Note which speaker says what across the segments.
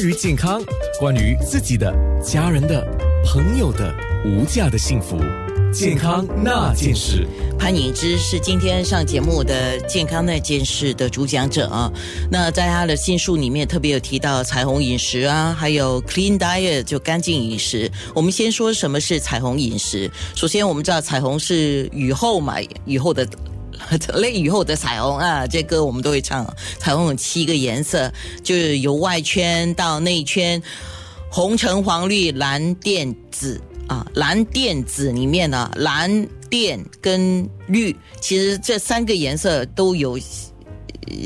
Speaker 1: 于健康，关于自己的、家人的、朋友的无价的幸福，健康那件事。
Speaker 2: 潘颖芝是今天上节目的健康那件事的主讲者啊。那在他的新书里面特别有提到彩虹饮食啊，还有 clean diet 就干净饮食。我们先说什么是彩虹饮食。首先我们知道彩虹是雨后嘛，雨后的。雷雨后的彩虹啊，这歌我们都会唱。彩虹有七个颜色，就是由外圈到内圈，红、橙、黄、绿、蓝、靛、紫啊。蓝、靛、紫里面呢，蓝、靛跟绿，其实这三个颜色都有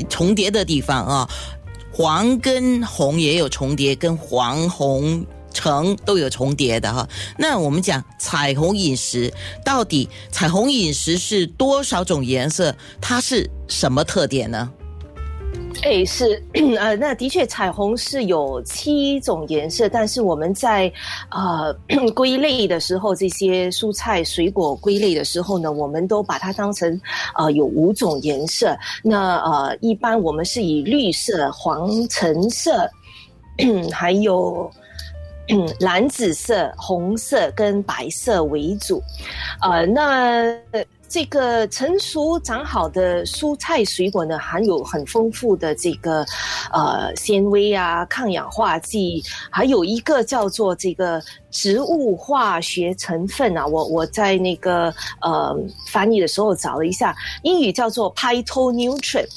Speaker 2: 重叠的地方啊。黄跟红也有重叠，跟黄红。橙都有重叠的哈，那我们讲彩虹饮食，到底彩虹饮食是多少种颜色？它是什么特点呢？
Speaker 3: 哎，是 呃，那的确彩虹是有七种颜色，但是我们在呃 归类的时候，这些蔬菜水果归类的时候呢，我们都把它当成呃有五种颜色。那呃，一般我们是以绿色、黄橙色，还有。蓝紫色、红色跟白色为主，呃，那这个成熟长好的蔬菜水果呢，含有很丰富的这个呃纤维啊、抗氧化剂，还有一个叫做这个植物化学成分啊，我我在那个呃翻译的时候找了一下，英语叫做 phytonutrient。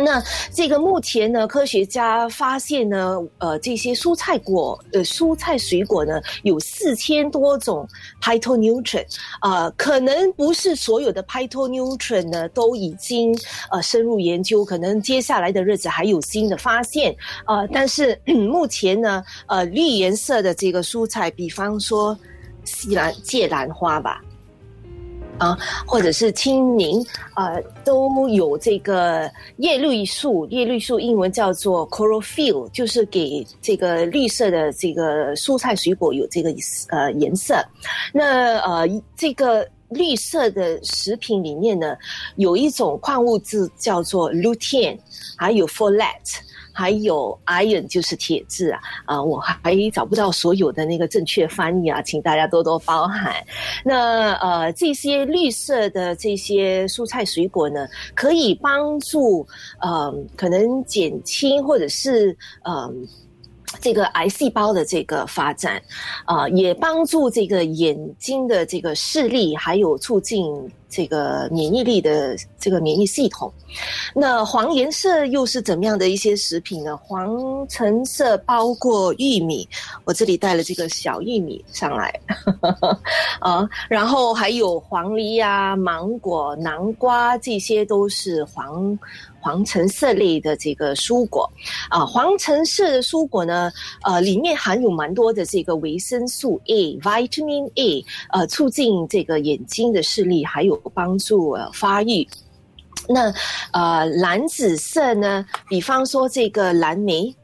Speaker 3: 那这个目前呢，科学家发现呢，呃，这些蔬菜果呃蔬菜水果呢，有四千多种 phytonutrient，啊，可能不是所有的 phytonutrient 呢都已经呃深入研究，可能接下来的日子还有新的发现，呃，但是 目前呢，呃，绿颜色的这个蔬菜，比方说西兰芥兰花吧。啊，或者是青柠，呃，都有这个叶绿素。叶绿素英文叫做 chlorophyll，就是给这个绿色的这个蔬菜水果有这个呃颜色。那呃，这个绿色的食品里面呢，有一种矿物质叫做 lutein，还有 folate。还有 iron 就是铁质啊，啊，我还找不到所有的那个正确翻译啊，请大家多多包涵。那呃，这些绿色的这些蔬菜水果呢，可以帮助呃，可能减轻或者是呃。这个癌细胞的这个发展，啊，也帮助这个眼睛的这个视力，还有促进这个免疫力的这个免疫系统。那黄颜色又是怎么样的一些食品呢？黄橙色包括玉米，我这里带了这个小玉米上来，啊，然后还有黄梨啊、芒果、南瓜，这些都是黄。黄橙色类的这个蔬果，啊，黄橙色的蔬果呢，呃，里面含有蛮多的这个维生素 A（Vitamin A），呃，促进这个眼睛的视力，还有帮助发育。那呃，蓝紫色呢，比方说这个蓝莓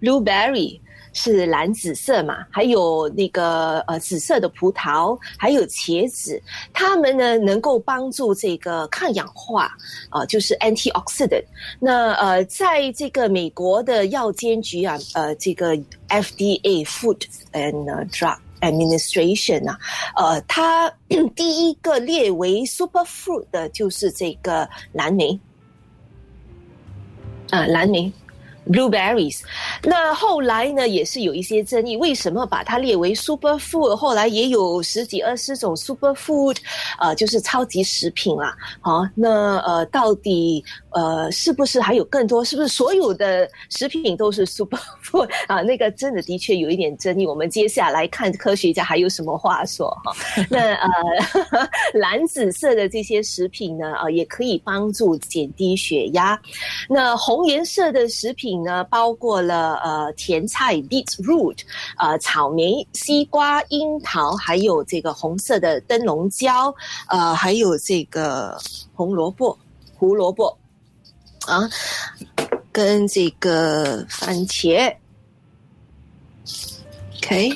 Speaker 3: （Blueberry）。是蓝紫色嘛？还有那个呃紫色的葡萄，还有茄子，它们呢能够帮助这个抗氧化啊，就是 antioxidant。那呃，在这个美国的药监局啊，呃，这个 FDA Food and Drug Administration 啊，呃，它第一个列为 super fruit 的就是这个蓝莓啊，蓝莓。Blueberries，那后来呢也是有一些争议，为什么把它列为 super food？后来也有十几二十种 super food，呃，就是超级食品啦。好，那呃，到底呃是不是还有更多？是不是所有的食品都是 super food 啊？那个真的的确有一点争议。我们接下来看科学家还有什么话说哈。那呃，蓝紫色的这些食品呢，呃，也可以帮助减低血压。那红颜色的食品。呢，包括了呃甜菜 beetroot，呃草莓、西瓜、樱桃，还有这个红色的灯笼椒，呃还有这个红萝卜、胡萝卜。啊，跟这个番茄，OK，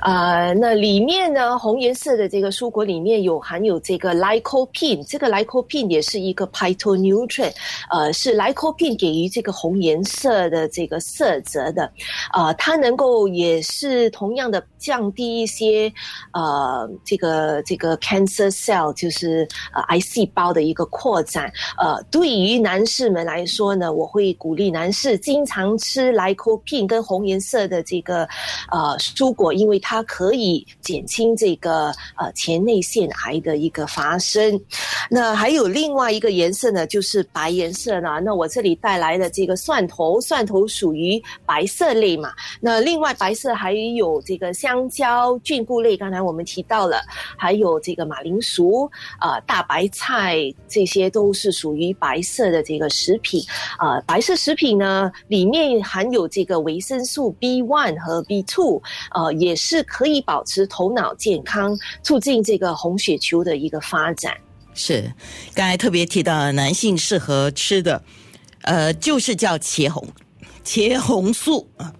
Speaker 3: 啊，那里面呢，红颜色的这个蔬果里面有含有这个 lycopene，这个 lycopene 也是一个 phytonutrient，呃，是 lycopene 给予这个红颜色的这个色泽的，啊，它能够也是同样的降低一些呃这个这个 cancer cell，就是呃癌细胞的一个扩展，呃，对于男士们来说呢，我会鼓励男士经常吃 lycopene 跟红颜色的这个呃蔬果，因为它。它可以减轻这个呃前列腺癌的一个发生。那还有另外一个颜色呢，就是白颜色呢。那我这里带来的这个蒜头，蒜头属于白色类嘛。那另外白色还有这个香蕉、菌菇类，刚才我们提到了，还有这个马铃薯啊、大白菜，这些都是属于白色的这个食品啊。白色食品呢，里面含有这个维生素 B one 和 B two，呃，也是。可以保持头脑健康，促进这个红血球的一个发展。
Speaker 2: 是，刚才特别提到男性适合吃的，呃，就是叫茄红，茄红素啊。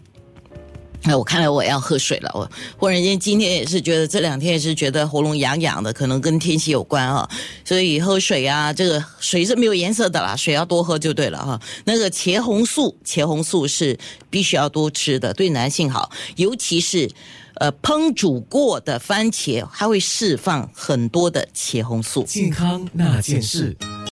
Speaker 2: 哎我看来我要喝水了。我忽然间今天也是觉得这两天也是觉得喉咙痒痒的，可能跟天气有关啊。所以喝水啊，这个水是没有颜色的啦，水要多喝就对了哈。那个茄红素，茄红素是必须要多吃的，对男性好，尤其是。呃，烹煮过的番茄，它会释放很多的茄红素。
Speaker 1: 健康那件事。